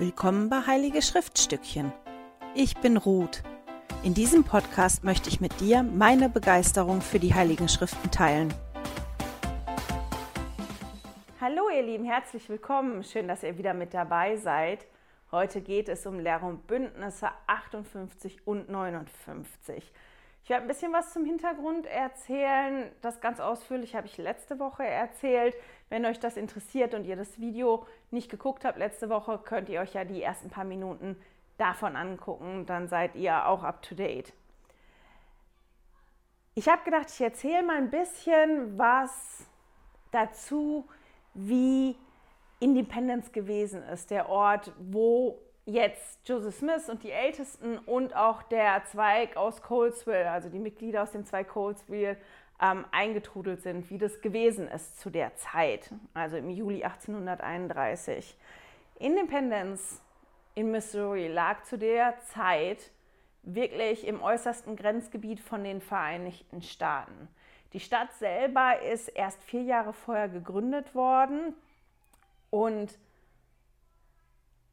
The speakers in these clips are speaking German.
Willkommen bei Heilige Schriftstückchen. Ich bin Ruth. In diesem Podcast möchte ich mit dir meine Begeisterung für die Heiligen Schriften teilen. Hallo ihr Lieben, herzlich willkommen. Schön, dass ihr wieder mit dabei seid. Heute geht es um Lehr- und Bündnisse 58 und 59. Ich werde ein bisschen was zum Hintergrund erzählen. Das ganz ausführlich habe ich letzte Woche erzählt. Wenn euch das interessiert und ihr das Video nicht geguckt habt letzte Woche, könnt ihr euch ja die ersten paar Minuten davon angucken. Dann seid ihr auch up to date. Ich habe gedacht, ich erzähle mal ein bisschen was dazu, wie Independence gewesen ist, der Ort, wo jetzt Joseph Smith und die Ältesten und auch der Zweig aus Colesville, also die Mitglieder aus dem Zweig Colesville, ähm, eingetrudelt sind, wie das gewesen ist zu der Zeit, also im Juli 1831. Independence in Missouri lag zu der Zeit wirklich im äußersten Grenzgebiet von den Vereinigten Staaten. Die Stadt selber ist erst vier Jahre vorher gegründet worden und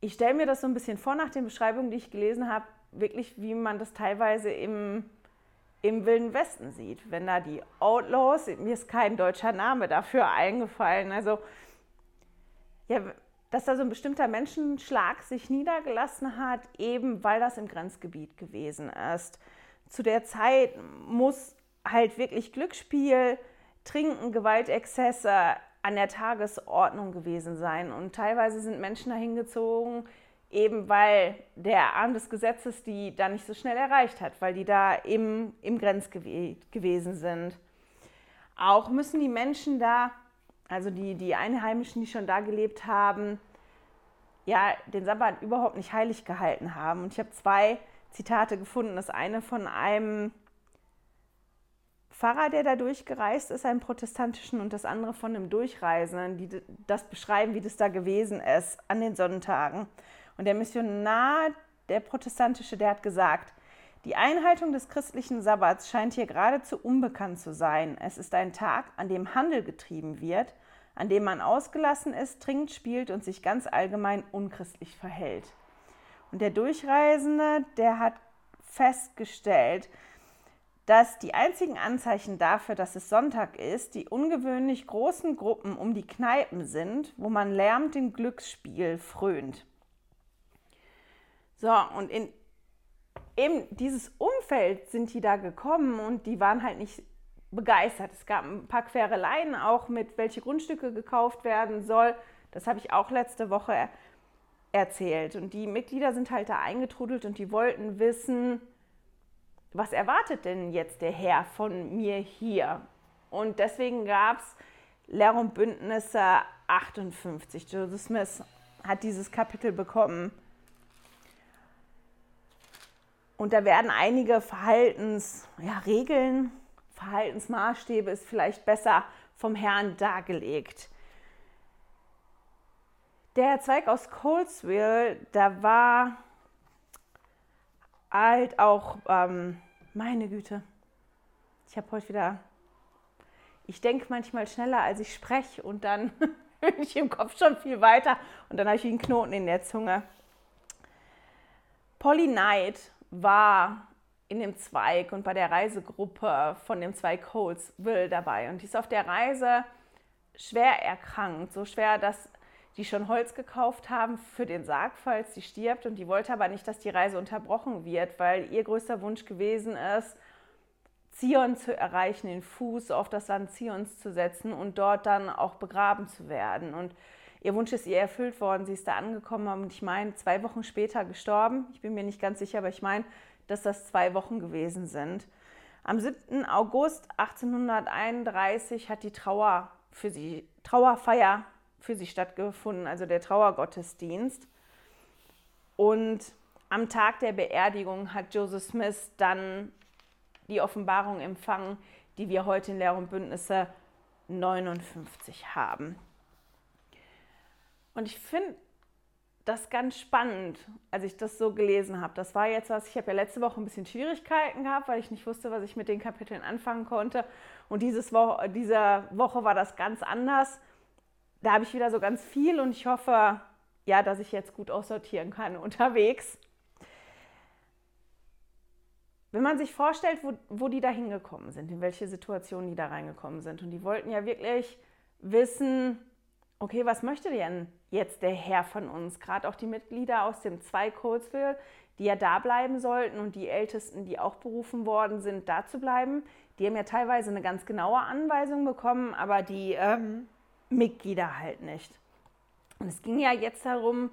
ich stelle mir das so ein bisschen vor nach den Beschreibungen, die ich gelesen habe, wirklich, wie man das teilweise im, im Wilden Westen sieht. Wenn da die Outlaws, mir ist kein deutscher Name dafür eingefallen, also ja, dass da so ein bestimmter Menschenschlag sich niedergelassen hat, eben weil das im Grenzgebiet gewesen ist. Zu der Zeit muss halt wirklich Glücksspiel, Trinken, Gewaltexzesse, an der Tagesordnung gewesen sein. Und teilweise sind Menschen dahin gezogen, eben weil der Arm des Gesetzes die da nicht so schnell erreicht hat, weil die da im, im Grenzgebiet gewesen sind. Auch müssen die Menschen da, also die, die Einheimischen, die schon da gelebt haben, ja, den Sabbat überhaupt nicht heilig gehalten haben. Und ich habe zwei Zitate gefunden. Das eine von einem Pfarrer, der da durchgereist ist, einem protestantischen, und das andere von einem Durchreisenden, die das beschreiben, wie das da gewesen ist an den Sonntagen. Und der Missionar, der protestantische, der hat gesagt, die Einhaltung des christlichen Sabbats scheint hier geradezu unbekannt zu sein. Es ist ein Tag, an dem Handel getrieben wird, an dem man ausgelassen ist, trinkt, spielt und sich ganz allgemein unchristlich verhält. Und der Durchreisende, der hat festgestellt, dass die einzigen Anzeichen dafür, dass es Sonntag ist, die ungewöhnlich großen Gruppen um die Kneipen sind, wo man lärmend dem Glücksspiel frönt. So, und in eben dieses Umfeld sind die da gekommen und die waren halt nicht begeistert. Es gab ein paar Quereleien auch mit, welche Grundstücke gekauft werden soll. Das habe ich auch letzte Woche erzählt. Und die Mitglieder sind halt da eingetrudelt und die wollten wissen, was erwartet denn jetzt der Herr von mir hier? Und deswegen gab es Lehr- und Bündnisse 58. Joseph Smith hat dieses Kapitel bekommen. Und da werden einige Verhaltensregeln, ja, Verhaltensmaßstäbe ist vielleicht besser vom Herrn dargelegt. Der Zweig aus Colesville, da war halt auch ähm, meine Güte. Ich habe heute wieder. Ich denke manchmal schneller, als ich spreche und dann bin ich im Kopf schon viel weiter und dann habe ich einen Knoten in der Zunge. Polly Knight war in dem Zweig und bei der Reisegruppe von dem Zweig Holzville dabei und die ist auf der Reise schwer erkrankt, so schwer, dass die schon Holz gekauft haben für den Sarg, falls sie stirbt. Und die wollte aber nicht, dass die Reise unterbrochen wird, weil ihr größter Wunsch gewesen ist, Zion zu erreichen, den Fuß auf das Land Zions zu setzen und dort dann auch begraben zu werden. Und ihr Wunsch ist ihr erfüllt worden. Sie ist da angekommen und ich meine, zwei Wochen später gestorben. Ich bin mir nicht ganz sicher, aber ich meine, dass das zwei Wochen gewesen sind. Am 7. August 1831 hat die Trauer für sie, Trauerfeier für sie stattgefunden, also der Trauergottesdienst. Und am Tag der Beerdigung hat Joseph Smith dann die Offenbarung empfangen, die wir heute in Lehr und Bündnisse 59 haben. Und ich finde das ganz spannend, als ich das so gelesen habe. Das war jetzt was, ich habe ja letzte Woche ein bisschen Schwierigkeiten gehabt, weil ich nicht wusste, was ich mit den Kapiteln anfangen konnte. Und dieses Wo diese Woche war das ganz anders da habe ich wieder so ganz viel und ich hoffe, ja, dass ich jetzt gut aussortieren kann unterwegs. Wenn man sich vorstellt, wo, wo die da hingekommen sind, in welche Situationen die da reingekommen sind, und die wollten ja wirklich wissen, okay, was möchte denn jetzt der Herr von uns? Gerade auch die Mitglieder aus dem zwei Colesville, die ja da bleiben sollten und die Ältesten, die auch berufen worden sind, da zu bleiben, die haben ja teilweise eine ganz genaue Anweisung bekommen, aber die ähm, Mitglieder halt nicht. Und es ging ja jetzt darum,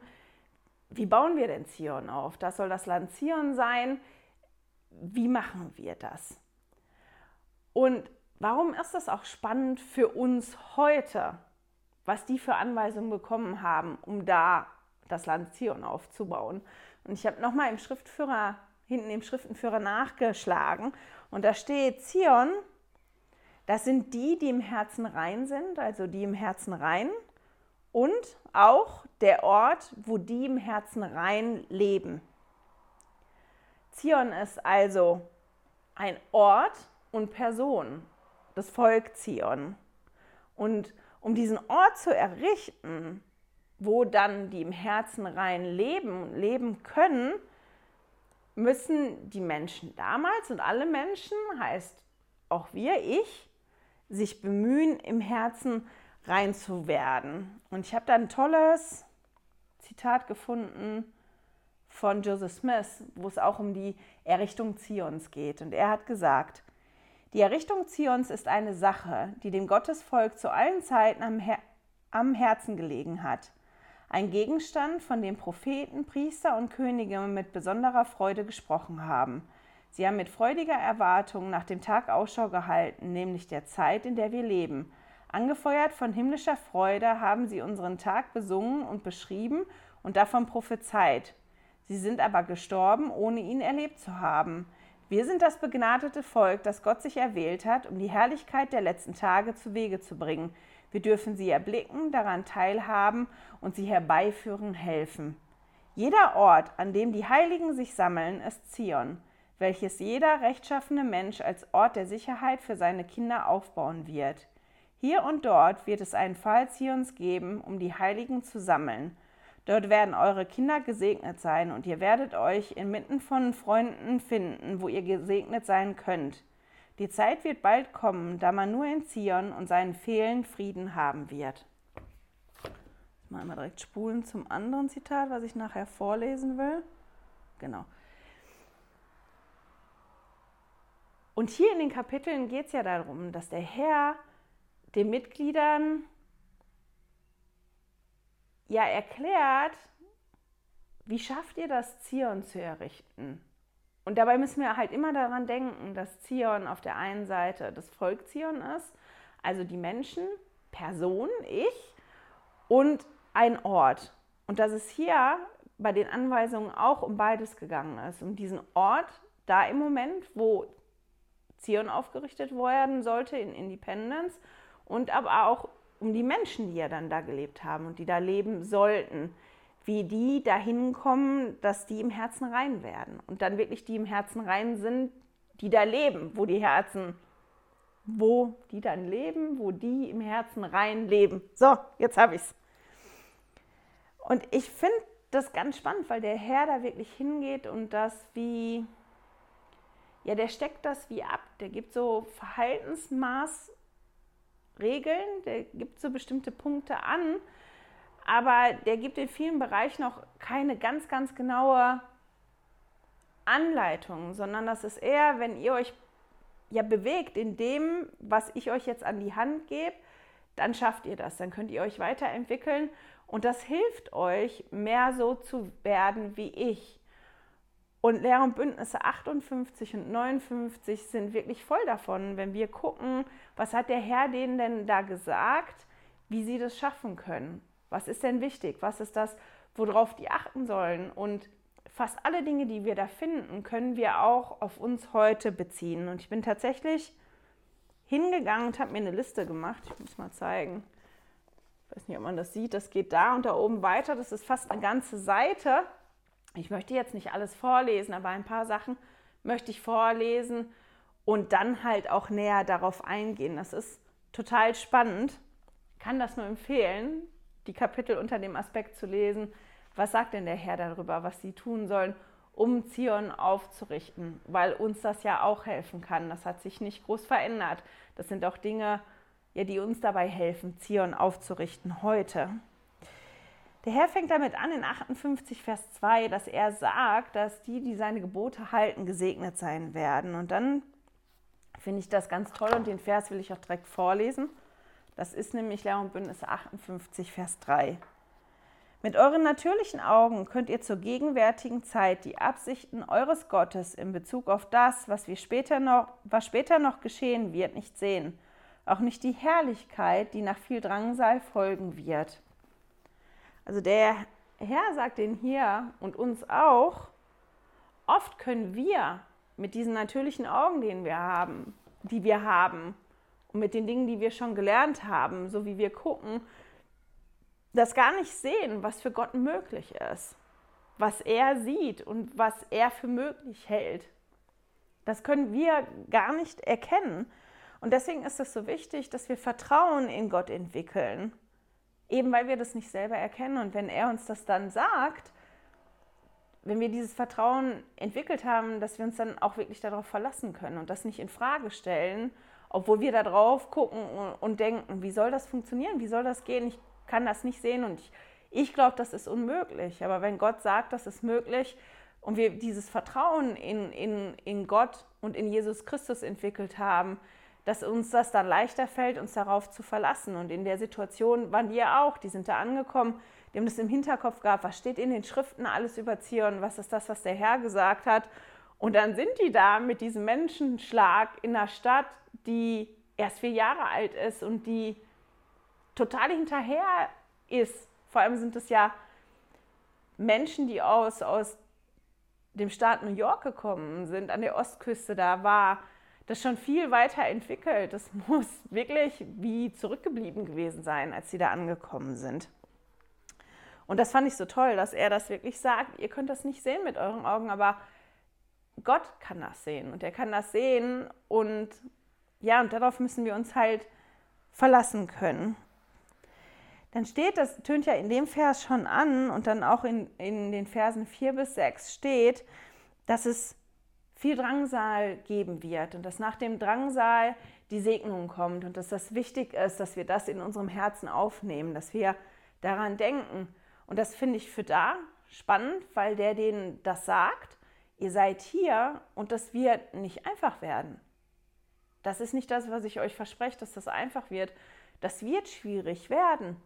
wie bauen wir denn Zion auf? Das soll das Land Zion sein. Wie machen wir das? Und warum ist das auch spannend für uns heute, was die für Anweisungen bekommen haben, um da das Land Zion aufzubauen? Und ich habe nochmal im Schriftführer, hinten im Schriftenführer nachgeschlagen und da steht Zion, das sind die, die im Herzen rein sind, also die im Herzen rein und auch der Ort, wo die im Herzen rein leben. Zion ist also ein Ort und Person, das Volk Zion. Und um diesen Ort zu errichten, wo dann die im Herzen rein leben und leben können, müssen die Menschen damals und alle Menschen, heißt auch wir, ich, sich bemühen, im Herzen rein zu werden. Und ich habe da ein tolles Zitat gefunden von Joseph Smith, wo es auch um die Errichtung Zions geht. Und er hat gesagt, die Errichtung Zions ist eine Sache, die dem Gottesvolk zu allen Zeiten am, Her am Herzen gelegen hat. Ein Gegenstand, von dem Propheten, Priester und Könige mit besonderer Freude gesprochen haben. Sie haben mit freudiger Erwartung nach dem Tag Ausschau gehalten, nämlich der Zeit, in der wir leben. Angefeuert von himmlischer Freude haben sie unseren Tag besungen und beschrieben und davon prophezeit. Sie sind aber gestorben, ohne ihn erlebt zu haben. Wir sind das begnadete Volk, das Gott sich erwählt hat, um die Herrlichkeit der letzten Tage zu Wege zu bringen. Wir dürfen sie erblicken, daran teilhaben und sie herbeiführen helfen. Jeder Ort, an dem die Heiligen sich sammeln, ist Zion, welches jeder rechtschaffene Mensch als Ort der Sicherheit für seine Kinder aufbauen wird. Hier und dort wird es einen Fall Zions geben, um die Heiligen zu sammeln. Dort werden eure Kinder gesegnet sein und ihr werdet euch inmitten von Freunden finden, wo ihr gesegnet sein könnt. Die Zeit wird bald kommen, da man nur in Zion und seinen Fehlen Frieden haben wird. Mal einmal direkt spulen zum anderen Zitat, was ich nachher vorlesen will. Genau. Und hier in den Kapiteln geht es ja darum, dass der Herr den Mitgliedern ja erklärt, wie schafft ihr das, Zion zu errichten? Und dabei müssen wir halt immer daran denken, dass Zion auf der einen Seite das Volk Zion ist, also die Menschen, Person, ich und ein Ort. Und dass es hier bei den Anweisungen auch um beides gegangen ist, um diesen Ort, da im Moment, wo Zion aufgerichtet werden sollte in Independence und aber auch um die Menschen, die ja dann da gelebt haben und die da leben sollten, wie die dahin kommen, dass die im Herzen rein werden und dann wirklich die im Herzen rein sind, die da leben, wo die Herzen, wo die dann leben, wo die im Herzen rein leben. So, jetzt habe ich es. Und ich finde das ganz spannend, weil der Herr da wirklich hingeht und das wie, ja, der steckt das wie ab. Der gibt so Verhaltensmaß Regeln, der gibt so bestimmte Punkte an, aber der gibt in vielen Bereichen noch keine ganz, ganz genaue Anleitung, sondern das ist eher, wenn ihr euch ja bewegt in dem, was ich euch jetzt an die Hand gebe, dann schafft ihr das, dann könnt ihr euch weiterentwickeln und das hilft euch, mehr so zu werden wie ich. Und Lehr- und Bündnisse 58 und 59 sind wirklich voll davon, wenn wir gucken, was hat der Herr denen denn da gesagt, wie sie das schaffen können. Was ist denn wichtig? Was ist das, worauf die achten sollen? Und fast alle Dinge, die wir da finden, können wir auch auf uns heute beziehen. Und ich bin tatsächlich hingegangen und habe mir eine Liste gemacht. Ich muss mal zeigen. Ich weiß nicht, ob man das sieht. Das geht da und da oben weiter. Das ist fast eine ganze Seite. Ich möchte jetzt nicht alles vorlesen, aber ein paar Sachen möchte ich vorlesen und dann halt auch näher darauf eingehen. Das ist total spannend. Kann das nur empfehlen, die Kapitel unter dem Aspekt zu lesen, was sagt denn der Herr darüber, was sie tun sollen, um Zion aufzurichten, weil uns das ja auch helfen kann. Das hat sich nicht groß verändert. Das sind auch Dinge, ja, die uns dabei helfen, Zion aufzurichten heute. Der Herr fängt damit an in 58 Vers 2, dass er sagt, dass die, die seine Gebote halten, gesegnet sein werden. Und dann finde ich das ganz toll und den Vers will ich auch direkt vorlesen. Das ist nämlich Lehr und Bündnis 58 Vers 3. Mit euren natürlichen Augen könnt ihr zur gegenwärtigen Zeit die Absichten eures Gottes in Bezug auf das, was, wir später noch, was später noch geschehen wird, nicht sehen. Auch nicht die Herrlichkeit, die nach viel Drangsal folgen wird. Also der Herr sagt den hier und uns auch, oft können wir mit diesen natürlichen Augen, den wir haben, die wir haben, und mit den Dingen, die wir schon gelernt haben, so wie wir gucken, das gar nicht sehen, was für Gott möglich ist, was er sieht und was er für möglich hält. Das können wir gar nicht erkennen. Und deswegen ist es so wichtig, dass wir Vertrauen in Gott entwickeln. Eben weil wir das nicht selber erkennen. Und wenn er uns das dann sagt, wenn wir dieses Vertrauen entwickelt haben, dass wir uns dann auch wirklich darauf verlassen können und das nicht in Frage stellen, obwohl wir da drauf gucken und denken, wie soll das funktionieren? Wie soll das gehen? Ich kann das nicht sehen und ich, ich glaube, das ist unmöglich. Aber wenn Gott sagt, das ist möglich und wir dieses Vertrauen in, in, in Gott und in Jesus Christus entwickelt haben, dass uns das dann leichter fällt, uns darauf zu verlassen. Und in der Situation waren die ja auch, die sind da angekommen, die haben das im Hinterkopf gehabt, was steht in den Schriften alles über Zion, was ist das, was der Herr gesagt hat. Und dann sind die da mit diesem Menschenschlag in einer Stadt, die erst vier Jahre alt ist und die total hinterher ist. Vor allem sind es ja Menschen, die aus, aus dem Staat New York gekommen sind, an der Ostküste, da war das schon viel weiter entwickelt. Das muss wirklich wie zurückgeblieben gewesen sein, als sie da angekommen sind. Und das fand ich so toll, dass er das wirklich sagt. Ihr könnt das nicht sehen mit euren Augen, aber Gott kann das sehen und er kann das sehen und ja, und darauf müssen wir uns halt verlassen können dann steht, das tönt ja in dem Vers schon an und dann auch in, in den Versen 4 bis 6 steht, dass es viel Drangsal geben wird und dass nach dem Drangsal die Segnung kommt und dass das wichtig ist, dass wir das in unserem Herzen aufnehmen, dass wir daran denken. Und das finde ich für da spannend, weil der denen das sagt, ihr seid hier und das wird nicht einfach werden. Das ist nicht das, was ich euch verspreche, dass das einfach wird. Das wird schwierig werden.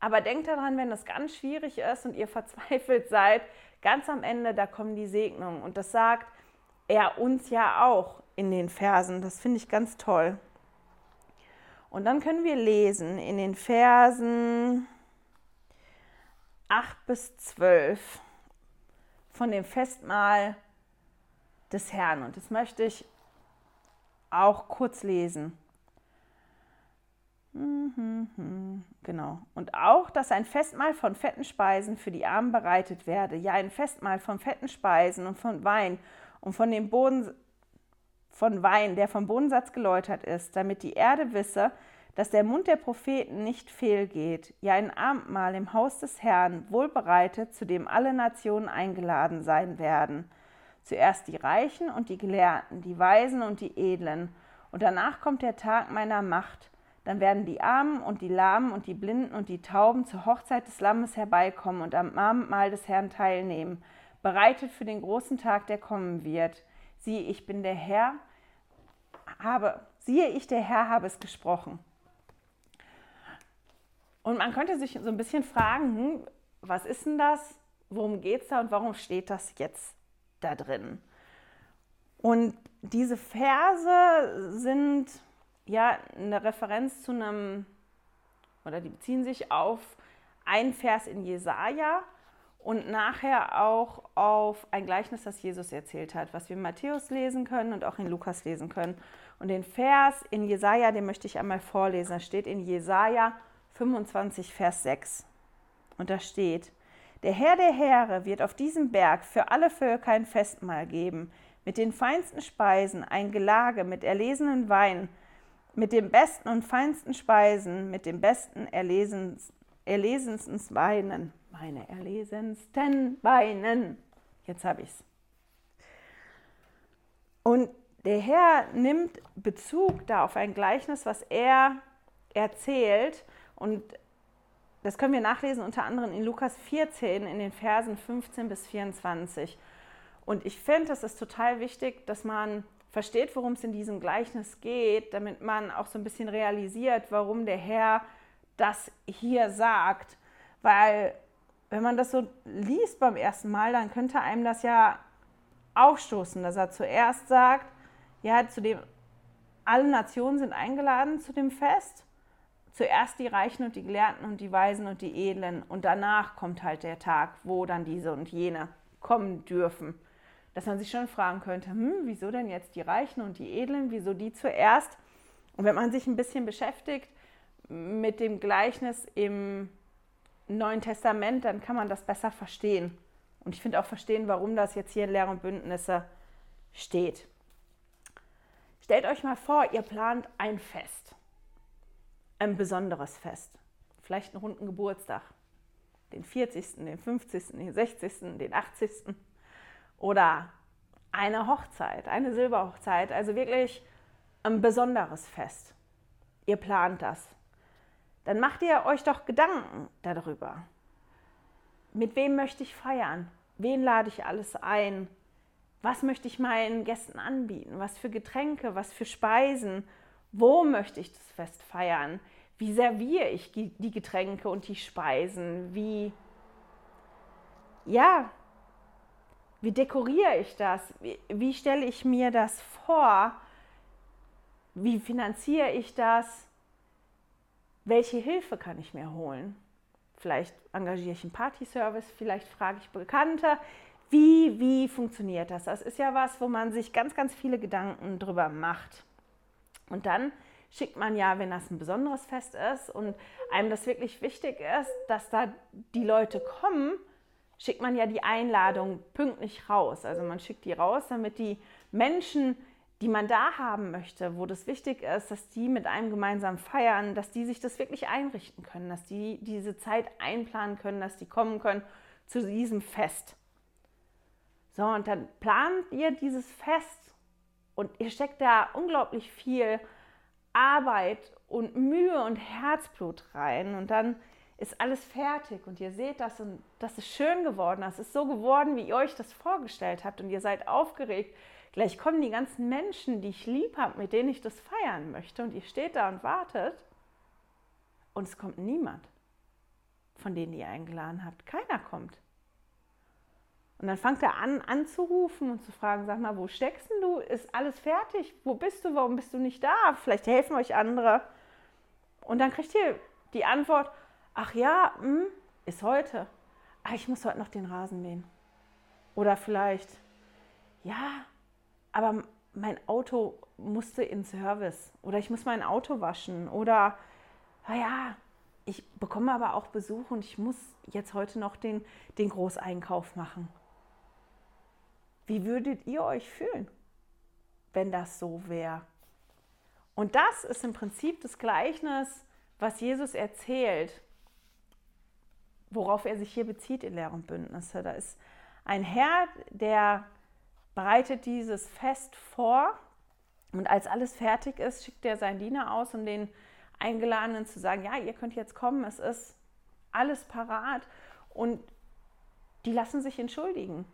Aber denkt daran, wenn das ganz schwierig ist und ihr verzweifelt seid, ganz am Ende, da kommen die Segnungen. Und das sagt er uns ja auch in den Versen. Das finde ich ganz toll. Und dann können wir lesen in den Versen 8 bis 12 von dem Festmahl des Herrn. Und das möchte ich auch kurz lesen. Genau. Und auch, dass ein Festmahl von fetten Speisen für die Armen bereitet werde. Ja, ein Festmahl von fetten Speisen und von Wein und von dem Boden, von Wein, der vom Bodensatz geläutert ist, damit die Erde wisse, dass der Mund der Propheten nicht fehlgeht. Ja, ein Abendmahl im Haus des Herrn, wohlbereitet, zu dem alle Nationen eingeladen sein werden. Zuerst die Reichen und die Gelehrten, die Weisen und die Edlen. Und danach kommt der Tag meiner Macht dann werden die Armen und die Lahmen und die Blinden und die Tauben zur Hochzeit des Lammes herbeikommen und am Abendmahl des Herrn teilnehmen, bereitet für den großen Tag, der kommen wird. Siehe, ich bin der Herr, habe, siehe, ich der Herr habe es gesprochen. Und man könnte sich so ein bisschen fragen, hm, was ist denn das? Worum geht es da und warum steht das jetzt da drin? Und diese Verse sind ja eine Referenz zu einem, oder die beziehen sich auf einen Vers in Jesaja und nachher auch auf ein Gleichnis, das Jesus erzählt hat, was wir in Matthäus lesen können und auch in Lukas lesen können. Und den Vers in Jesaja, den möchte ich einmal vorlesen. Da steht in Jesaja 25, Vers 6. Und da steht: Der Herr der Heere wird auf diesem Berg für alle Völker ein Festmahl geben, mit den feinsten Speisen, ein Gelage mit erlesenen Wein, mit den besten und feinsten Speisen, mit dem besten erlesen, erlesensten Beinen, meine erlesensten Beinen. Jetzt habe ich es. Und der Herr nimmt Bezug da auf ein Gleichnis, was er erzählt. Und das können wir nachlesen unter anderem in Lukas 14 in den Versen 15 bis 24. Und ich finde, es ist total wichtig, dass man versteht, worum es in diesem Gleichnis geht, damit man auch so ein bisschen realisiert, warum der Herr das hier sagt. Weil wenn man das so liest beim ersten Mal, dann könnte einem das ja aufstoßen, dass er zuerst sagt, ja, zu dem, alle Nationen sind eingeladen zu dem Fest. Zuerst die Reichen und die Gelehrten und die Weisen und die Edlen. Und danach kommt halt der Tag, wo dann diese und jene kommen dürfen. Dass man sich schon fragen könnte, hm, wieso denn jetzt die Reichen und die Edlen, wieso die zuerst? Und wenn man sich ein bisschen beschäftigt mit dem Gleichnis im Neuen Testament, dann kann man das besser verstehen. Und ich finde auch verstehen, warum das jetzt hier in Lehre und Bündnisse steht. Stellt euch mal vor, ihr plant ein Fest. Ein besonderes Fest. Vielleicht einen runden Geburtstag. Den 40., den 50., den 60., den 80. Oder eine Hochzeit, eine Silberhochzeit. Also wirklich ein besonderes Fest. Ihr plant das. Dann macht ihr euch doch Gedanken darüber. Mit wem möchte ich feiern? Wen lade ich alles ein? Was möchte ich meinen Gästen anbieten? Was für Getränke? Was für Speisen? Wo möchte ich das Fest feiern? Wie serviere ich die Getränke und die Speisen? Wie, ja, wie dekoriere ich das? Wie, wie stelle ich mir das vor? Wie finanziere ich das? Welche Hilfe kann ich mir holen? Vielleicht engagiere ich einen Partyservice, vielleicht frage ich Bekannte. Wie, wie funktioniert das? Das ist ja was, wo man sich ganz, ganz viele Gedanken drüber macht. Und dann schickt man ja, wenn das ein besonderes Fest ist und einem das wirklich wichtig ist, dass da die Leute kommen, schickt man ja die Einladung pünktlich raus. Also man schickt die raus, damit die Menschen die man da haben möchte, wo das wichtig ist, dass die mit einem gemeinsam feiern, dass die sich das wirklich einrichten können, dass die diese Zeit einplanen können, dass die kommen können zu diesem Fest. So, und dann plant ihr dieses Fest und ihr steckt da unglaublich viel Arbeit und Mühe und Herzblut rein und dann ist alles fertig und ihr seht das und das ist schön geworden, das ist so geworden, wie ihr euch das vorgestellt habt und ihr seid aufgeregt, Gleich kommen die ganzen Menschen, die ich lieb habe, mit denen ich das feiern möchte. Und ihr steht da und wartet. Und es kommt niemand, von denen ihr eingeladen habt. Keiner kommt. Und dann fängt er an, anzurufen und zu fragen, sag mal, wo steckst du? Ist alles fertig? Wo bist du? Warum bist du nicht da? Vielleicht helfen euch andere. Und dann kriegt ihr die Antwort, ach ja, mh, hm, ist heute. Ach, ich muss heute noch den Rasen mähen. Oder vielleicht, ja, aber mein Auto musste in Service oder ich muss mein Auto waschen oder naja, ich bekomme aber auch Besuch und ich muss jetzt heute noch den, den Großeinkauf machen. Wie würdet ihr euch fühlen, wenn das so wäre? Und das ist im Prinzip das Gleichnis, was Jesus erzählt, worauf er sich hier bezieht in Lehr und Bündnisse. Da ist ein Herr, der bereitet dieses Fest vor und als alles fertig ist, schickt er seinen Diener aus, um den Eingeladenen zu sagen, ja, ihr könnt jetzt kommen, es ist alles parat und die lassen sich entschuldigen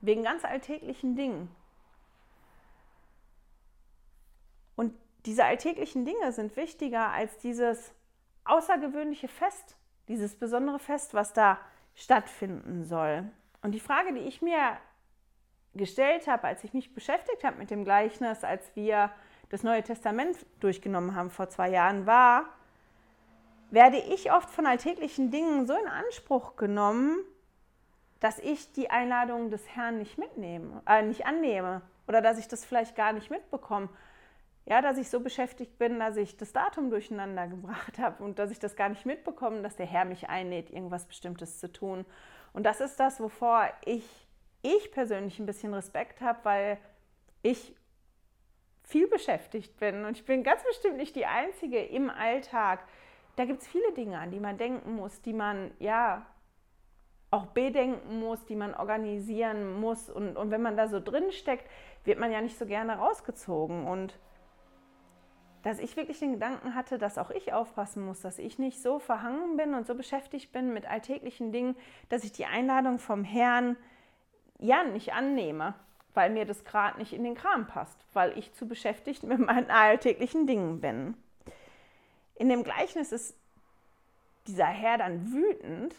wegen ganz alltäglichen Dingen. Und diese alltäglichen Dinge sind wichtiger als dieses außergewöhnliche Fest, dieses besondere Fest, was da stattfinden soll. Und die Frage, die ich mir gestellt habe, als ich mich beschäftigt habe mit dem Gleichnis, als wir das Neue Testament durchgenommen haben vor zwei Jahren, war, werde ich oft von alltäglichen Dingen so in Anspruch genommen, dass ich die Einladung des Herrn nicht mitnehme, äh, nicht annehme oder dass ich das vielleicht gar nicht mitbekomme. Ja, dass ich so beschäftigt bin, dass ich das Datum durcheinander gebracht habe und dass ich das gar nicht mitbekomme, dass der Herr mich einlädt, irgendwas Bestimmtes zu tun. Und das ist das, wovor ich ich persönlich ein bisschen Respekt habe, weil ich viel beschäftigt bin und ich bin ganz bestimmt nicht die Einzige im Alltag, da gibt es viele Dinge, an die man denken muss, die man ja auch bedenken muss, die man organisieren muss. Und, und wenn man da so drin steckt, wird man ja nicht so gerne rausgezogen. Und dass ich wirklich den Gedanken hatte, dass auch ich aufpassen muss, dass ich nicht so verhangen bin und so beschäftigt bin mit alltäglichen Dingen, dass ich die Einladung vom Herrn ja nicht annehme, weil mir das gerade nicht in den Kram passt, weil ich zu beschäftigt mit meinen alltäglichen Dingen bin. In dem Gleichnis ist dieser Herr dann wütend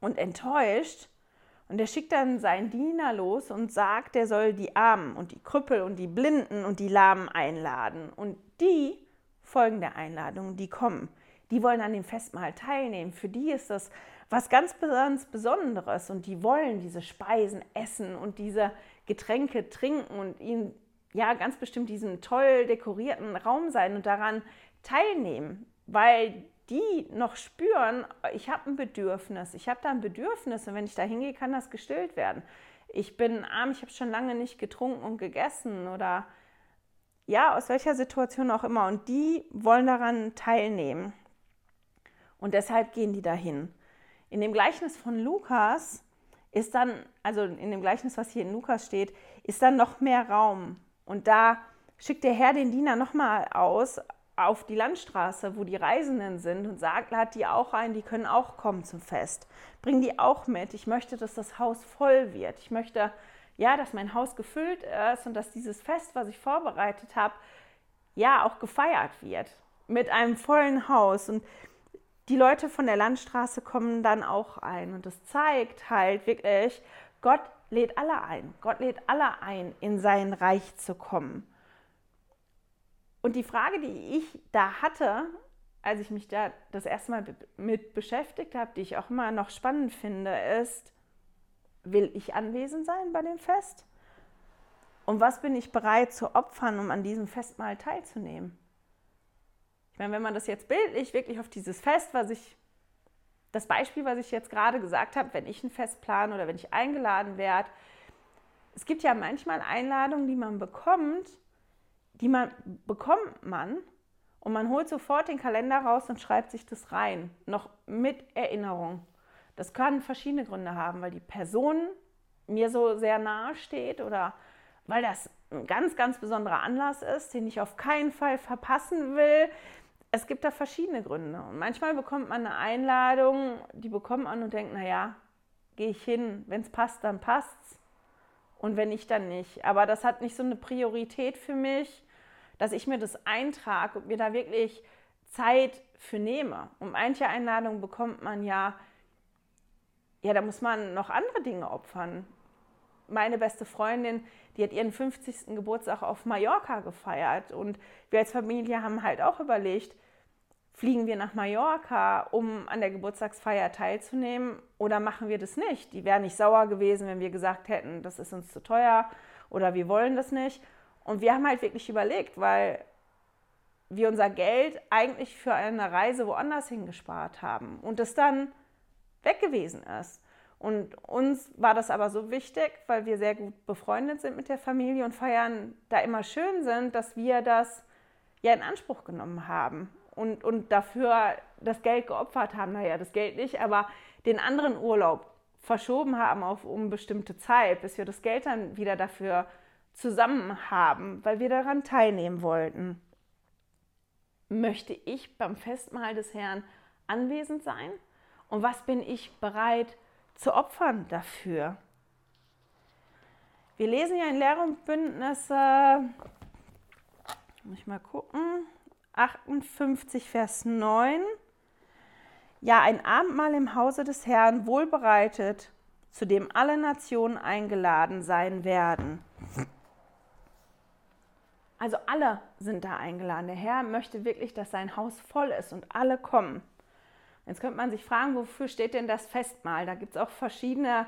und enttäuscht und er schickt dann seinen Diener los und sagt, er soll die Armen und die Krüppel und die Blinden und die Lahmen einladen. Und die folgen der Einladung, die kommen. Die wollen an dem Festmahl teilnehmen. Für die ist das was ganz, ganz Besonderes und die wollen diese Speisen essen und diese Getränke trinken und ihnen ja ganz bestimmt diesen toll dekorierten Raum sein und daran teilnehmen, weil die noch spüren, ich habe ein Bedürfnis, ich habe da ein Bedürfnis und wenn ich da hingehe, kann das gestillt werden. Ich bin arm, ich habe schon lange nicht getrunken und gegessen oder ja, aus welcher Situation auch immer. Und die wollen daran teilnehmen. Und deshalb gehen die dahin. In dem Gleichnis von Lukas ist dann, also in dem Gleichnis, was hier in Lukas steht, ist dann noch mehr Raum. Und da schickt der Herr den Diener nochmal aus auf die Landstraße, wo die Reisenden sind und sagt, lad die auch ein, die können auch kommen zum Fest. Bring die auch mit. Ich möchte, dass das Haus voll wird. Ich möchte, ja, dass mein Haus gefüllt ist und dass dieses Fest, was ich vorbereitet habe, ja, auch gefeiert wird. Mit einem vollen Haus. Und die Leute von der Landstraße kommen dann auch ein. Und das zeigt halt wirklich, Gott lädt alle ein. Gott lädt alle ein, in sein Reich zu kommen. Und die Frage, die ich da hatte, als ich mich da das erste Mal mit beschäftigt habe, die ich auch immer noch spannend finde, ist, will ich anwesend sein bei dem Fest? Und was bin ich bereit zu opfern, um an diesem Festmahl teilzunehmen? Ich meine, wenn man das jetzt bildlich wirklich auf dieses Fest, was ich, das Beispiel, was ich jetzt gerade gesagt habe, wenn ich ein Fest plane oder wenn ich eingeladen werde, es gibt ja manchmal Einladungen, die man bekommt, die man bekommt man und man holt sofort den Kalender raus und schreibt sich das rein, noch mit Erinnerung. Das kann verschiedene Gründe haben, weil die Person mir so sehr nahe steht oder weil das ein ganz, ganz besonderer Anlass ist, den ich auf keinen Fall verpassen will. Es gibt da verschiedene Gründe. Und manchmal bekommt man eine Einladung, die bekommt man und denkt, naja, gehe ich hin, wenn es passt, dann passt's. Und wenn nicht, dann nicht. Aber das hat nicht so eine Priorität für mich dass ich mir das eintrage und mir da wirklich Zeit für nehme. Und manche Einladungen bekommt man ja, ja, da muss man noch andere Dinge opfern. Meine beste Freundin, die hat ihren 50. Geburtstag auf Mallorca gefeiert und wir als Familie haben halt auch überlegt, fliegen wir nach Mallorca, um an der Geburtstagsfeier teilzunehmen oder machen wir das nicht? Die wäre nicht sauer gewesen, wenn wir gesagt hätten, das ist uns zu teuer oder wir wollen das nicht. Und wir haben halt wirklich überlegt, weil wir unser Geld eigentlich für eine Reise woanders hingespart haben und es dann weg gewesen ist. Und uns war das aber so wichtig, weil wir sehr gut befreundet sind mit der Familie und feiern da immer schön sind, dass wir das ja in Anspruch genommen haben und, und dafür das Geld geopfert haben. Naja, das Geld nicht, aber den anderen Urlaub verschoben haben auf unbestimmte Zeit, bis wir das Geld dann wieder dafür zusammen haben, weil wir daran teilnehmen wollten. Möchte ich beim Festmahl des Herrn anwesend sein? Und was bin ich bereit zu opfern dafür? Wir lesen ja in Lehre und Bündnisse, muss ich mal gucken, 58, Vers 9. Ja, ein Abendmahl im Hause des Herrn wohlbereitet, zu dem alle Nationen eingeladen sein werden. Also alle sind da eingeladen. Der Herr möchte wirklich, dass sein Haus voll ist und alle kommen. Jetzt könnte man sich fragen, wofür steht denn das Festmahl? Da gibt es auch verschiedene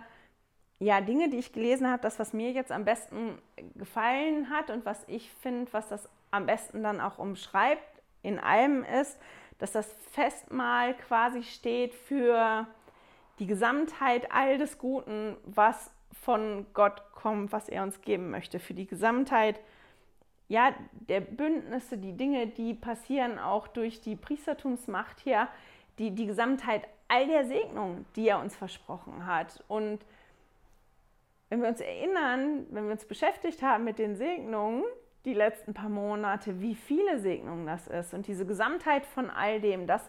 ja, Dinge, die ich gelesen habe. Das, was mir jetzt am besten gefallen hat und was ich finde, was das am besten dann auch umschreibt in allem ist, dass das Festmahl quasi steht für die Gesamtheit all des Guten, was von Gott kommt, was er uns geben möchte. Für die Gesamtheit ja, der Bündnisse, die Dinge, die passieren auch durch die Priestertumsmacht hier, die, die Gesamtheit all der Segnungen, die er uns versprochen hat. Und wenn wir uns erinnern, wenn wir uns beschäftigt haben mit den Segnungen, die letzten paar Monate, wie viele Segnungen das ist und diese Gesamtheit von all dem, das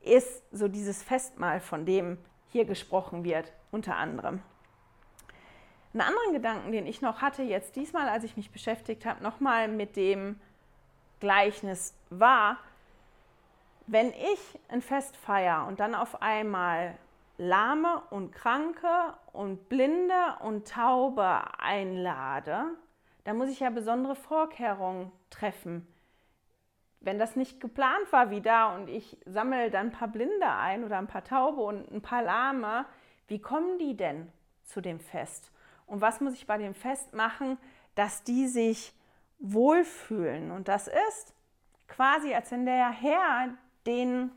ist so dieses Festmahl, von dem hier gesprochen wird, unter anderem. Einen anderen Gedanken, den ich noch hatte, jetzt diesmal, als ich mich beschäftigt habe, nochmal mit dem Gleichnis war, wenn ich ein Fest feiere und dann auf einmal Lahme und Kranke und Blinde und Taube einlade, dann muss ich ja besondere Vorkehrungen treffen. Wenn das nicht geplant war wie da und ich sammle dann ein paar Blinde ein oder ein paar Taube und ein paar Lahme, wie kommen die denn zu dem Fest? Und was muss ich bei dem Fest machen, dass die sich wohlfühlen? Und das ist quasi, als wenn der Herr den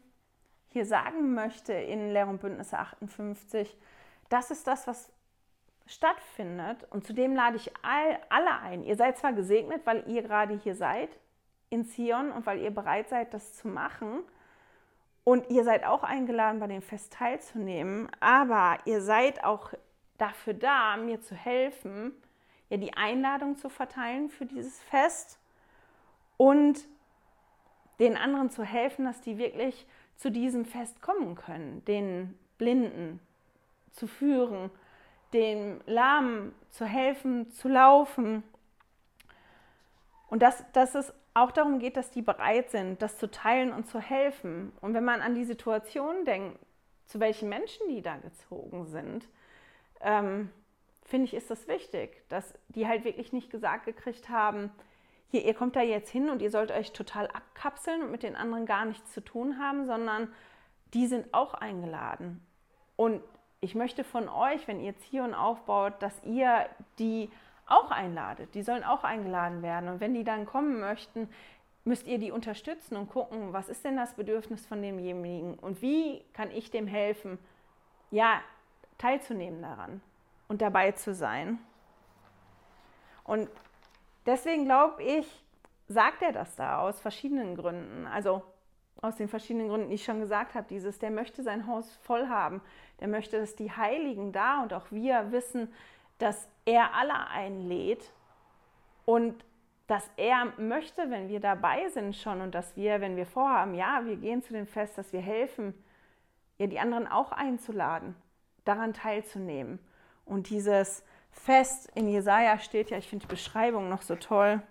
hier sagen möchte in Lehr und Bündnisse 58, das ist das, was stattfindet. Und zudem lade ich all, alle ein. Ihr seid zwar gesegnet, weil ihr gerade hier seid in Zion und weil ihr bereit seid, das zu machen. Und ihr seid auch eingeladen, bei dem Fest teilzunehmen. Aber ihr seid auch dafür da, mir zu helfen, ja, die Einladung zu verteilen für dieses Fest und den anderen zu helfen, dass die wirklich zu diesem Fest kommen können, den Blinden zu führen, dem Lahmen zu helfen, zu laufen. Und dass, dass es auch darum geht, dass die bereit sind, das zu teilen und zu helfen. Und wenn man an die Situation denkt, zu welchen Menschen die da gezogen sind, ähm, finde ich, ist das wichtig, dass die halt wirklich nicht gesagt gekriegt haben, hier, ihr kommt da jetzt hin und ihr sollt euch total abkapseln und mit den anderen gar nichts zu tun haben, sondern die sind auch eingeladen. Und ich möchte von euch, wenn ihr Zion aufbaut, dass ihr die auch einladet. Die sollen auch eingeladen werden. Und wenn die dann kommen möchten, müsst ihr die unterstützen und gucken, was ist denn das Bedürfnis von demjenigen und wie kann ich dem helfen, ja, teilzunehmen daran und dabei zu sein. Und deswegen glaube ich, sagt er das da aus verschiedenen Gründen. Also aus den verschiedenen Gründen, die ich schon gesagt habe, dieses, der möchte sein Haus voll haben, der möchte, dass die Heiligen da und auch wir wissen, dass er alle einlädt und dass er möchte, wenn wir dabei sind schon und dass wir, wenn wir vorhaben, ja, wir gehen zu dem Fest, dass wir helfen, ja, die anderen auch einzuladen, daran teilzunehmen. Und dieses Fest in Jesaja steht ja, ich finde die Beschreibung noch so toll.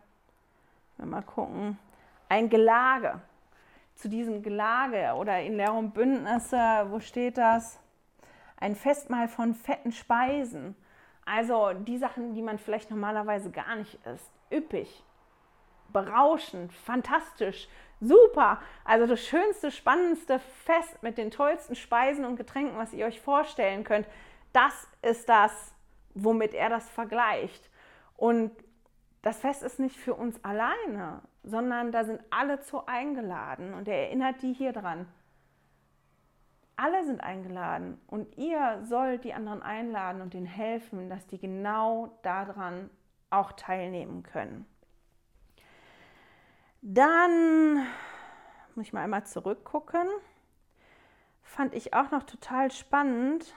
Mal gucken. Ein Gelage zu diesem Gelage oder in und Bündnisse, wo steht das? Ein Festmahl von fetten Speisen. Also die Sachen, die man vielleicht normalerweise gar nicht isst. Üppig, berauschend, fantastisch, super. Also das schönste, spannendste Fest mit den tollsten Speisen und Getränken, was ihr euch vorstellen könnt. Das ist das, womit er das vergleicht. Und das Fest ist nicht für uns alleine, sondern da sind alle zu eingeladen und er erinnert die hier dran. Alle sind eingeladen und ihr sollt die anderen einladen und ihnen helfen, dass die genau daran auch teilnehmen können. Dann muss ich mal einmal zurückgucken. Fand ich auch noch total spannend.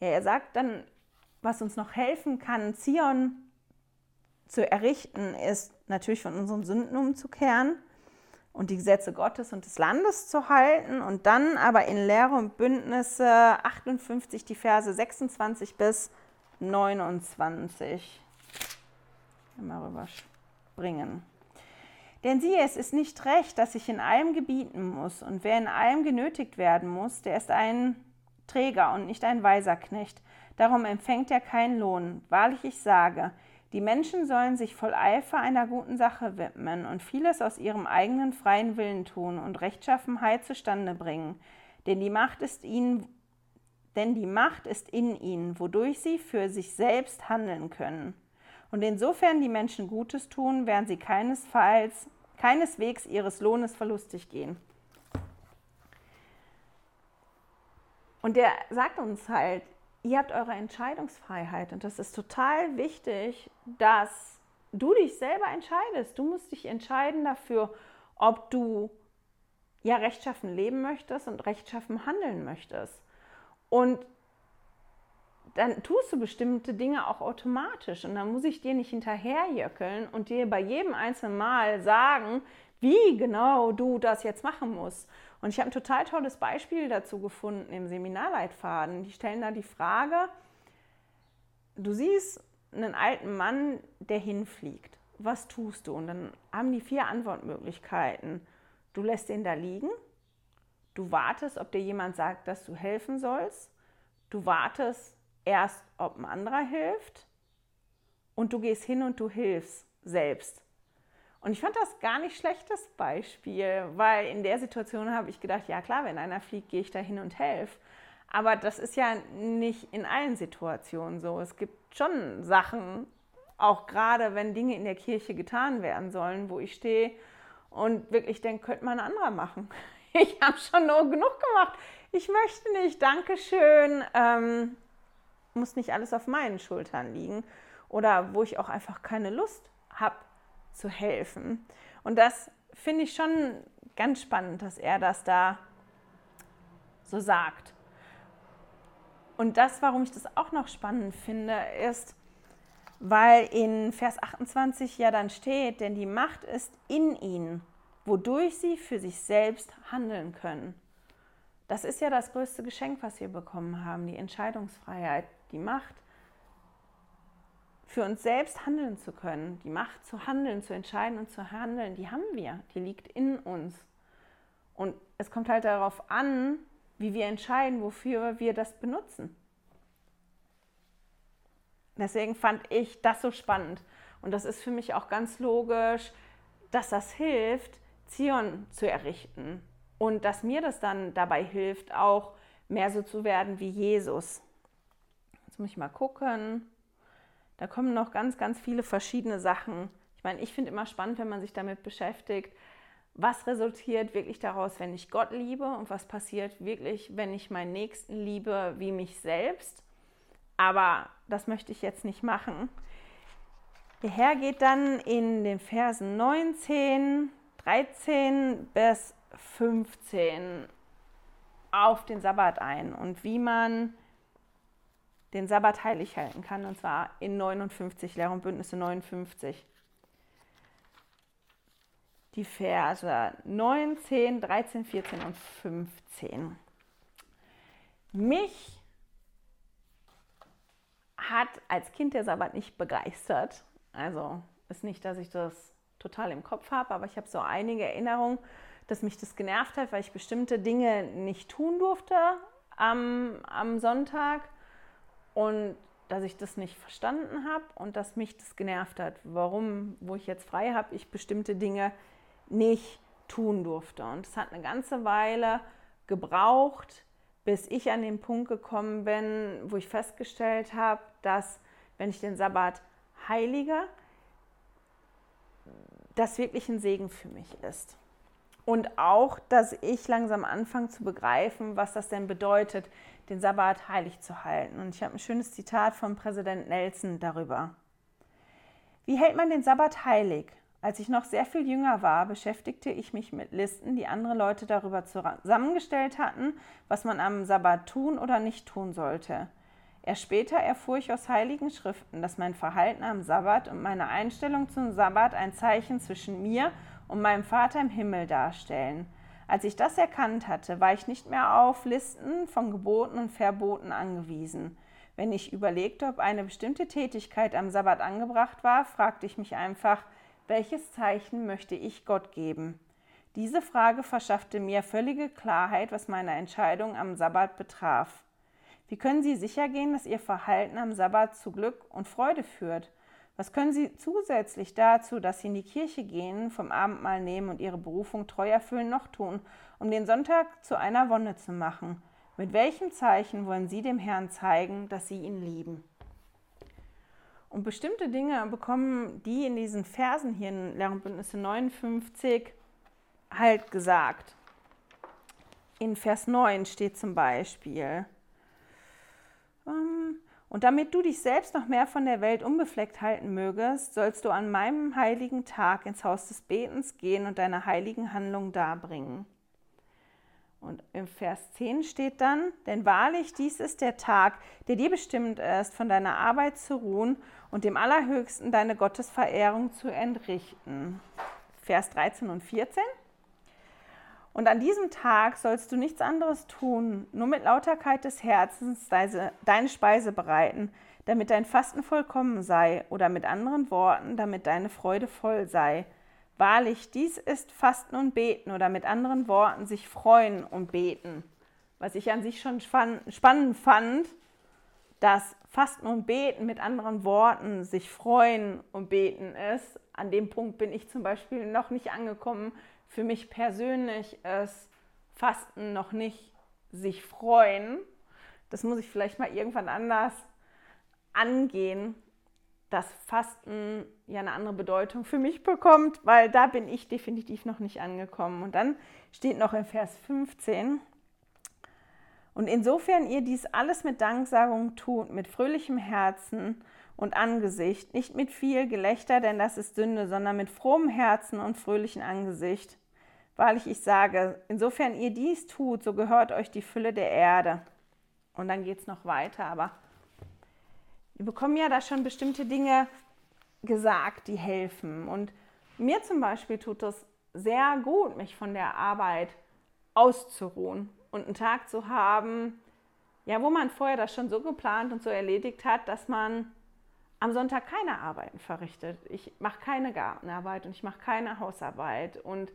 Ja, er sagt dann, was uns noch helfen kann, Zion zu errichten, ist natürlich von unseren Sünden umzukehren und die Gesetze Gottes und des Landes zu halten und dann aber in Lehre und Bündnisse 58 die Verse 26 bis 29 mal rüberspringen. Denn siehe, es ist nicht recht, dass ich in allem gebieten muss, und wer in allem genötigt werden muss, der ist ein Träger und nicht ein weiser Knecht. Darum empfängt er keinen Lohn. Wahrlich, ich sage, die Menschen sollen sich voll Eifer einer guten Sache widmen und vieles aus ihrem eigenen freien Willen tun und Rechtschaffenheit zustande bringen. Denn die Macht ist ihnen, denn die Macht ist in ihnen, wodurch sie für sich selbst handeln können. Und insofern die Menschen Gutes tun, werden sie keinesfalls, keineswegs ihres Lohnes verlustig gehen. Und der sagt uns halt, ihr habt eure Entscheidungsfreiheit und das ist total wichtig, dass du dich selber entscheidest. Du musst dich entscheiden dafür, ob du ja rechtschaffen leben möchtest und rechtschaffen handeln möchtest. Und dann tust du bestimmte Dinge auch automatisch und dann muss ich dir nicht hinterherjöckeln und dir bei jedem einzelnen Mal sagen, wie genau du das jetzt machen musst. Und ich habe ein total tolles Beispiel dazu gefunden im Seminarleitfaden. Die stellen da die Frage, du siehst einen alten Mann, der hinfliegt. Was tust du? Und dann haben die vier Antwortmöglichkeiten. Du lässt ihn da liegen. Du wartest, ob dir jemand sagt, dass du helfen sollst. Du wartest erst, ob ein anderer hilft. Und du gehst hin und du hilfst selbst. Und ich fand das gar nicht schlechtes Beispiel, weil in der Situation habe ich gedacht, ja klar, wenn einer fliegt, gehe ich da hin und helfe. Aber das ist ja nicht in allen Situationen so. Es gibt schon Sachen, auch gerade wenn Dinge in der Kirche getan werden sollen, wo ich stehe und wirklich denke, könnte man ein anderer machen. Ich habe schon nur genug gemacht. Ich möchte nicht. Dankeschön. Ähm, muss nicht alles auf meinen Schultern liegen. Oder wo ich auch einfach keine Lust habe, zu helfen. Und das finde ich schon ganz spannend, dass er das da so sagt. Und das, warum ich das auch noch spannend finde, ist, weil in Vers 28 ja dann steht, denn die Macht ist in ihnen, wodurch sie für sich selbst handeln können. Das ist ja das größte Geschenk, was wir bekommen haben, die Entscheidungsfreiheit, die Macht, für uns selbst handeln zu können, die Macht zu handeln, zu entscheiden und zu handeln, die haben wir, die liegt in uns. Und es kommt halt darauf an, wie wir entscheiden, wofür wir das benutzen. Deswegen fand ich das so spannend. Und das ist für mich auch ganz logisch, dass das hilft, Zion zu errichten. Und dass mir das dann dabei hilft, auch mehr so zu werden wie Jesus. Jetzt muss ich mal gucken. Da kommen noch ganz, ganz viele verschiedene Sachen. Ich meine, ich finde immer spannend, wenn man sich damit beschäftigt, was resultiert wirklich daraus, wenn ich Gott liebe und was passiert wirklich, wenn ich meinen Nächsten liebe wie mich selbst. Aber das möchte ich jetzt nicht machen. Der Herr geht dann in den Versen 19, 13 bis 15 auf den Sabbat ein und wie man den Sabbat heilig halten kann, und zwar in 59, Lehr und Bündnisse 59. Die Verse 19, 13, 14 und 15. Mich hat als Kind der Sabbat nicht begeistert. Also ist nicht, dass ich das total im Kopf habe, aber ich habe so einige Erinnerungen, dass mich das genervt hat, weil ich bestimmte Dinge nicht tun durfte am, am Sonntag und dass ich das nicht verstanden habe und dass mich das genervt hat, warum, wo ich jetzt frei habe, ich bestimmte Dinge nicht tun durfte. Und es hat eine ganze Weile gebraucht, bis ich an den Punkt gekommen bin, wo ich festgestellt habe, dass wenn ich den Sabbat heilige, das wirklich ein Segen für mich ist. Und auch, dass ich langsam anfange zu begreifen, was das denn bedeutet, den Sabbat heilig zu halten. Und ich habe ein schönes Zitat von Präsident Nelson darüber. Wie hält man den Sabbat heilig? Als ich noch sehr viel jünger war, beschäftigte ich mich mit Listen, die andere Leute darüber zusammengestellt hatten, was man am Sabbat tun oder nicht tun sollte. Erst später erfuhr ich aus heiligen Schriften, dass mein Verhalten am Sabbat und meine Einstellung zum Sabbat ein Zeichen zwischen mir und meinem Vater im Himmel darstellen. Als ich das erkannt hatte, war ich nicht mehr auf Listen von Geboten und Verboten angewiesen. Wenn ich überlegte, ob eine bestimmte Tätigkeit am Sabbat angebracht war, fragte ich mich einfach, welches Zeichen möchte ich Gott geben? Diese Frage verschaffte mir völlige Klarheit, was meine Entscheidung am Sabbat betraf. Wie können Sie sicher gehen, dass Ihr Verhalten am Sabbat zu Glück und Freude führt? Was können Sie zusätzlich dazu, dass Sie in die Kirche gehen, vom Abendmahl nehmen und Ihre Berufung treu erfüllen, noch tun, um den Sonntag zu einer Wonne zu machen? Mit welchem Zeichen wollen Sie dem Herrn zeigen, dass Sie ihn lieben? Und bestimmte Dinge bekommen die in diesen Versen hier in Lehrbündnisse 59 halt gesagt. In Vers 9 steht zum Beispiel, ähm, Und damit du dich selbst noch mehr von der Welt unbefleckt halten mögest, sollst du an meinem heiligen Tag ins Haus des Betens gehen und deine heiligen Handlungen darbringen. Und im Vers 10 steht dann, denn wahrlich dies ist der Tag, der dir bestimmt ist, von deiner Arbeit zu ruhen und dem Allerhöchsten deine Gottesverehrung zu entrichten. Vers 13 und 14. Und an diesem Tag sollst du nichts anderes tun, nur mit Lauterkeit des Herzens deine Speise bereiten, damit dein Fasten vollkommen sei, oder mit anderen Worten, damit deine Freude voll sei. Wahrlich, dies ist Fasten und Beten, oder mit anderen Worten, sich freuen und beten. Was ich an sich schon spannend fand, dass Fasten und Beten mit anderen Worten sich freuen und beten ist. An dem Punkt bin ich zum Beispiel noch nicht angekommen, für mich persönlich ist Fasten noch nicht sich freuen. Das muss ich vielleicht mal irgendwann anders angehen, dass Fasten ja eine andere Bedeutung für mich bekommt, weil da bin ich definitiv noch nicht angekommen. Und dann steht noch in Vers 15, und insofern ihr dies alles mit Danksagung tut, mit fröhlichem Herzen und Angesicht, nicht mit viel Gelächter, denn das ist Sünde, sondern mit frohem Herzen und fröhlichem Angesicht, Wahrlich, ich sage, insofern ihr dies tut, so gehört euch die Fülle der Erde. Und dann geht es noch weiter, aber wir bekommen ja da schon bestimmte Dinge gesagt, die helfen. Und mir zum Beispiel tut es sehr gut, mich von der Arbeit auszuruhen und einen Tag zu haben, ja, wo man vorher das schon so geplant und so erledigt hat, dass man am Sonntag keine Arbeiten verrichtet. Ich mache keine Gartenarbeit und ich mache keine Hausarbeit und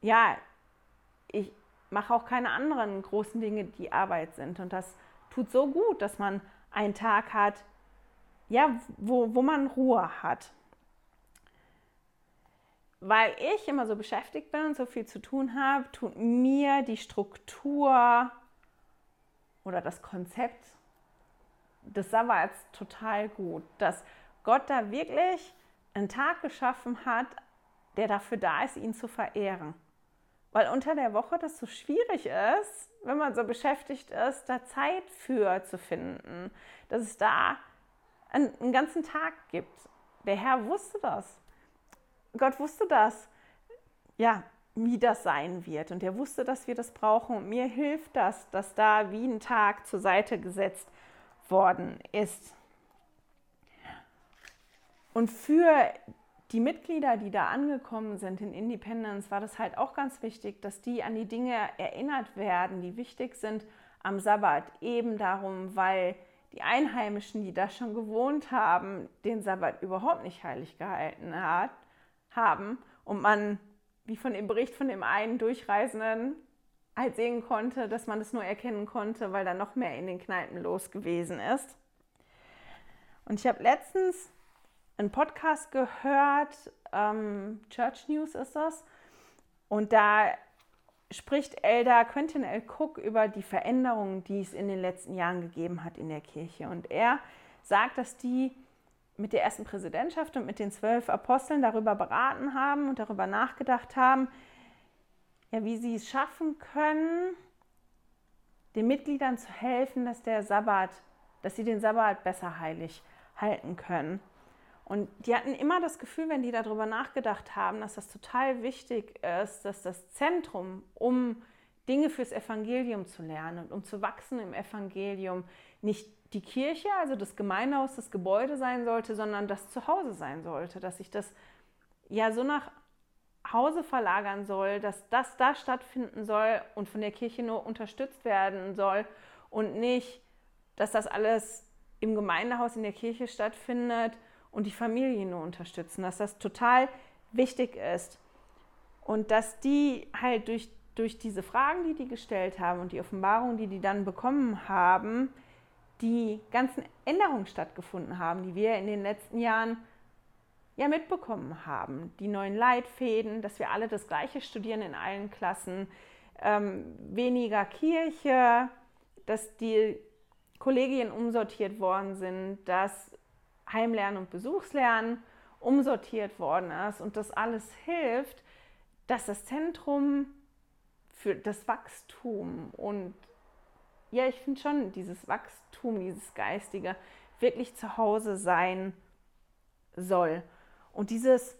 ja, ich mache auch keine anderen großen Dinge, die Arbeit sind. Und das tut so gut, dass man einen Tag hat, ja, wo, wo man Ruhe hat. Weil ich immer so beschäftigt bin und so viel zu tun habe, tut mir die Struktur oder das Konzept des Sabbats total gut. Dass Gott da wirklich einen Tag geschaffen hat, der dafür da ist, ihn zu verehren. Weil unter der Woche das so schwierig ist, wenn man so beschäftigt ist, da Zeit für zu finden, dass es da einen, einen ganzen Tag gibt. Der Herr wusste das. Gott wusste das. Ja, wie das sein wird. Und er wusste, dass wir das brauchen. Und mir hilft das, dass da wie ein Tag zur Seite gesetzt worden ist. Und für die Mitglieder, die da angekommen sind in Independence, war das halt auch ganz wichtig, dass die an die Dinge erinnert werden, die wichtig sind am Sabbat. Eben darum, weil die Einheimischen, die da schon gewohnt haben, den Sabbat überhaupt nicht heilig gehalten hat, haben und man, wie von dem Bericht von dem einen Durchreisenden, halt sehen konnte, dass man es nur erkennen konnte, weil da noch mehr in den Kneipen los gewesen ist. Und ich habe letztens einen Podcast gehört, ähm, Church News ist das, und da spricht Elder Quentin L. Cook über die Veränderungen, die es in den letzten Jahren gegeben hat in der Kirche. Und er sagt, dass die mit der ersten Präsidentschaft und mit den zwölf Aposteln darüber beraten haben und darüber nachgedacht haben, ja, wie sie es schaffen können, den Mitgliedern zu helfen, dass der Sabbat, dass sie den Sabbat besser heilig halten können. Und die hatten immer das Gefühl, wenn die darüber nachgedacht haben, dass das total wichtig ist, dass das Zentrum, um Dinge fürs Evangelium zu lernen und um zu wachsen im Evangelium, nicht die Kirche, also das Gemeindehaus, das Gebäude sein sollte, sondern das Zuhause sein sollte, dass sich das ja so nach Hause verlagern soll, dass das da stattfinden soll und von der Kirche nur unterstützt werden soll und nicht, dass das alles im Gemeindehaus in der Kirche stattfindet und die Familie nur unterstützen, dass das total wichtig ist. Und dass die halt durch, durch diese Fragen, die die gestellt haben und die Offenbarungen, die die dann bekommen haben, die ganzen Änderungen stattgefunden haben, die wir in den letzten Jahren ja mitbekommen haben. Die neuen Leitfäden, dass wir alle das Gleiche studieren in allen Klassen, ähm, weniger Kirche, dass die Kollegien umsortiert worden sind, dass Heimlernen und Besuchslernen umsortiert worden ist und das alles hilft, dass das Zentrum für das Wachstum und ja, ich finde schon, dieses Wachstum, dieses Geistige wirklich zu Hause sein soll. Und dieses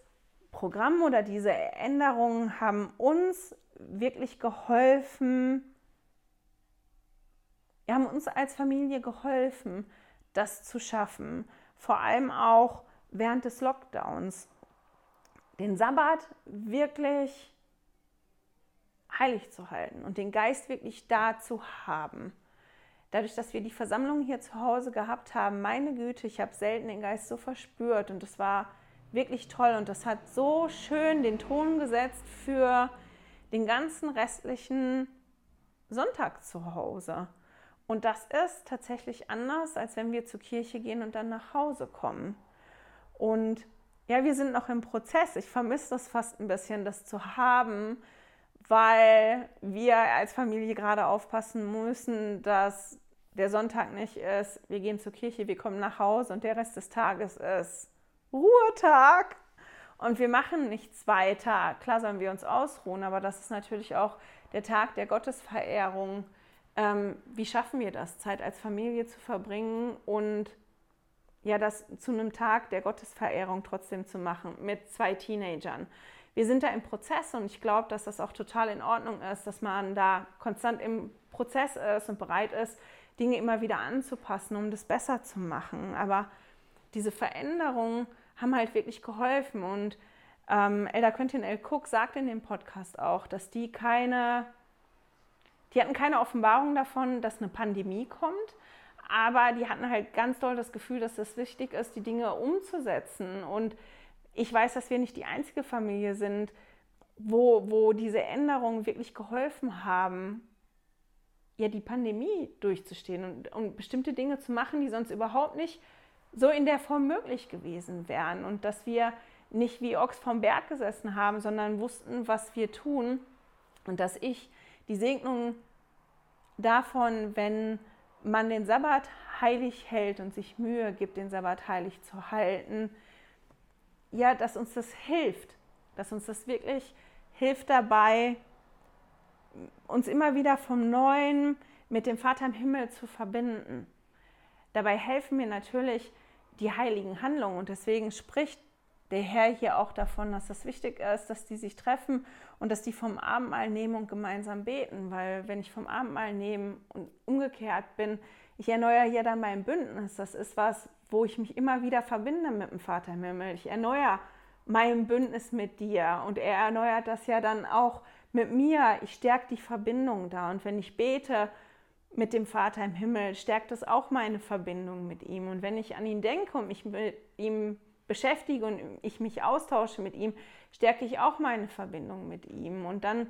Programm oder diese Änderungen haben uns wirklich geholfen, haben uns als Familie geholfen, das zu schaffen. Vor allem auch während des Lockdowns. Den Sabbat wirklich heilig zu halten und den Geist wirklich da zu haben. Dadurch, dass wir die Versammlung hier zu Hause gehabt haben, meine Güte, ich habe selten den Geist so verspürt und es war wirklich toll und das hat so schön den Ton gesetzt für den ganzen restlichen Sonntag zu Hause. Und das ist tatsächlich anders, als wenn wir zur Kirche gehen und dann nach Hause kommen. Und ja, wir sind noch im Prozess. Ich vermisse das fast ein bisschen, das zu haben, weil wir als Familie gerade aufpassen müssen, dass der Sonntag nicht ist, wir gehen zur Kirche, wir kommen nach Hause und der Rest des Tages ist Ruhetag und wir machen nichts weiter. Klar sollen wir uns ausruhen, aber das ist natürlich auch der Tag der Gottesverehrung. Ähm, wie schaffen wir das, Zeit als Familie zu verbringen und ja, das zu einem Tag der Gottesverehrung trotzdem zu machen mit zwei Teenagern? Wir sind da im Prozess und ich glaube, dass das auch total in Ordnung ist, dass man da konstant im Prozess ist und bereit ist, Dinge immer wieder anzupassen, um das besser zu machen. Aber diese Veränderung haben halt wirklich geholfen. Und ähm, Elda Quentin L. Cook sagt in dem Podcast auch, dass die keine, die hatten keine Offenbarung davon, dass eine Pandemie kommt, aber die hatten halt ganz doll das Gefühl, dass es wichtig ist, die Dinge umzusetzen. Und ich weiß, dass wir nicht die einzige Familie sind, wo, wo diese Änderungen wirklich geholfen haben, ja, die Pandemie durchzustehen und, und bestimmte Dinge zu machen, die sonst überhaupt nicht so in der Form möglich gewesen wären und dass wir nicht wie Ochs vom Berg gesessen haben, sondern wussten, was wir tun und dass ich die Segnung davon, wenn man den Sabbat heilig hält und sich Mühe gibt, den Sabbat heilig zu halten, ja, dass uns das hilft, dass uns das wirklich hilft dabei, uns immer wieder vom Neuen mit dem Vater im Himmel zu verbinden. Dabei helfen mir natürlich die heiligen Handlungen. Und deswegen spricht der Herr hier auch davon, dass das wichtig ist, dass die sich treffen und dass die vom Abendmahl nehmen und gemeinsam beten. Weil wenn ich vom Abendmahl nehme und umgekehrt bin, ich erneuere hier dann mein Bündnis. Das ist was, wo ich mich immer wieder verbinde mit dem Vater im Himmel. Ich erneuere mein Bündnis mit dir und er erneuert das ja dann auch mit mir. Ich stärke die Verbindung da. Und wenn ich bete, mit dem Vater im Himmel, stärkt es auch meine Verbindung mit ihm. Und wenn ich an ihn denke und mich mit ihm beschäftige und ich mich austausche mit ihm, stärke ich auch meine Verbindung mit ihm. Und dann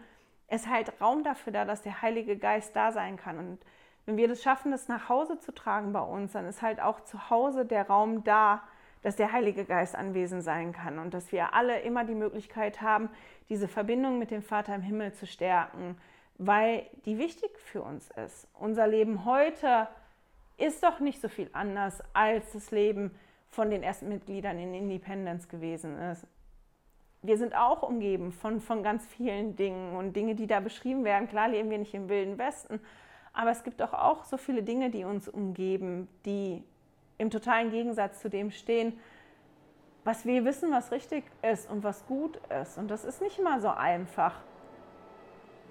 ist halt Raum dafür da, dass der Heilige Geist da sein kann. Und wenn wir das schaffen, das nach Hause zu tragen bei uns, dann ist halt auch zu Hause der Raum da, dass der Heilige Geist anwesend sein kann und dass wir alle immer die Möglichkeit haben, diese Verbindung mit dem Vater im Himmel zu stärken, weil die wichtig für uns ist. Unser Leben heute ist doch nicht so viel anders, als das Leben von den ersten Mitgliedern in Independence gewesen ist. Wir sind auch umgeben von, von ganz vielen Dingen und Dinge, die da beschrieben werden. Klar leben wir nicht im wilden Westen, aber es gibt doch auch so viele Dinge, die uns umgeben, die im totalen Gegensatz zu dem stehen, was wir wissen, was richtig ist und was gut ist. Und das ist nicht immer so einfach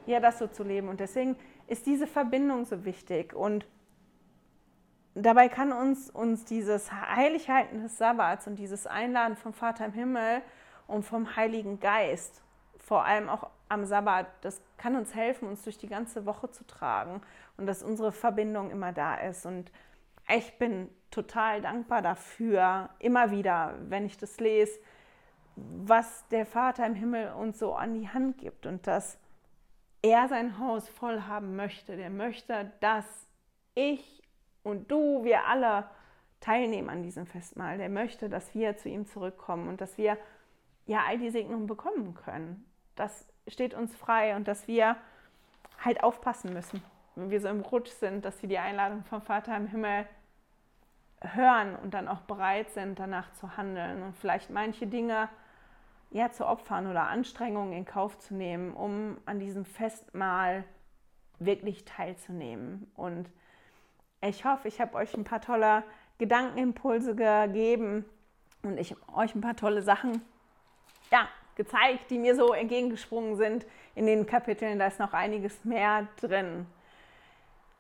ja, das so zu leben. Und deswegen ist diese Verbindung so wichtig. Und dabei kann uns, uns dieses Heilighalten des Sabbats und dieses Einladen vom Vater im Himmel und vom Heiligen Geist, vor allem auch am Sabbat, das kann uns helfen, uns durch die ganze Woche zu tragen und dass unsere Verbindung immer da ist. Und ich bin total dankbar dafür, immer wieder, wenn ich das lese, was der Vater im Himmel uns so an die Hand gibt und dass er sein Haus voll haben möchte. Der möchte, dass ich und du, wir alle teilnehmen an diesem Festmahl. Der möchte, dass wir zu ihm zurückkommen und dass wir ja all die Segnungen bekommen können. Das steht uns frei und dass wir halt aufpassen müssen, wenn wir so im Rutsch sind, dass wir die Einladung vom Vater im Himmel hören und dann auch bereit sind, danach zu handeln und vielleicht manche Dinge ja, zu opfern oder Anstrengungen in Kauf zu nehmen, um an diesem Festmahl wirklich teilzunehmen. Und ich hoffe, ich habe euch ein paar tolle Gedankenimpulse gegeben und ich euch ein paar tolle Sachen ja, gezeigt, die mir so entgegengesprungen sind in den Kapiteln. Da ist noch einiges mehr drin.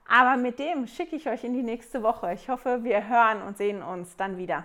Aber mit dem schicke ich euch in die nächste Woche. Ich hoffe, wir hören und sehen uns dann wieder.